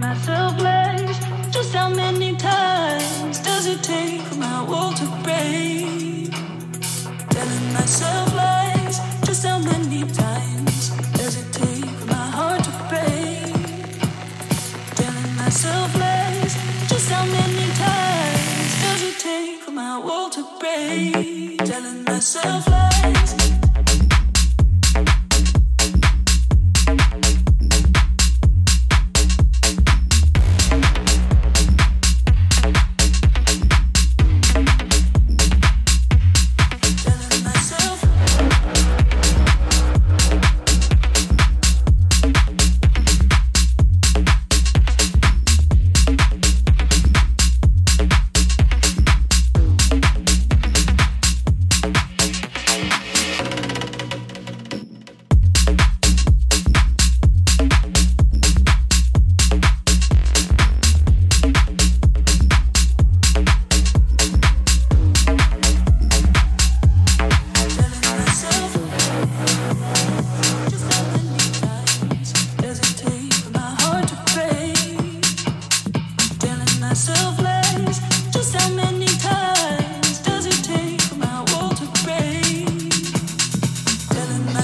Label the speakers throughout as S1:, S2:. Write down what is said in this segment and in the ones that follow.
S1: my myself. Just how many times does it take for my to break? Telling myself lies. Just how many times does it take for my heart to break? Telling myself lies. Just how many times does it take for my to break? Telling myself lies.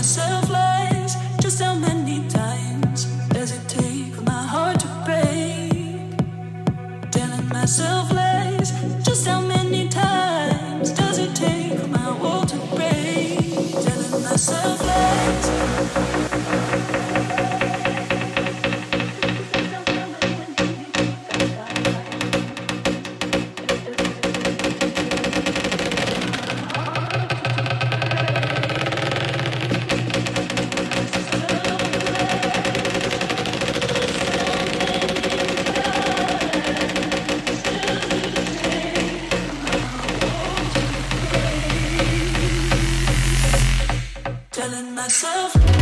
S1: myself lies. Just how many times does it take my heart to break? Telling myself lies. Just how many times does it take my world to break? Telling myself. myself.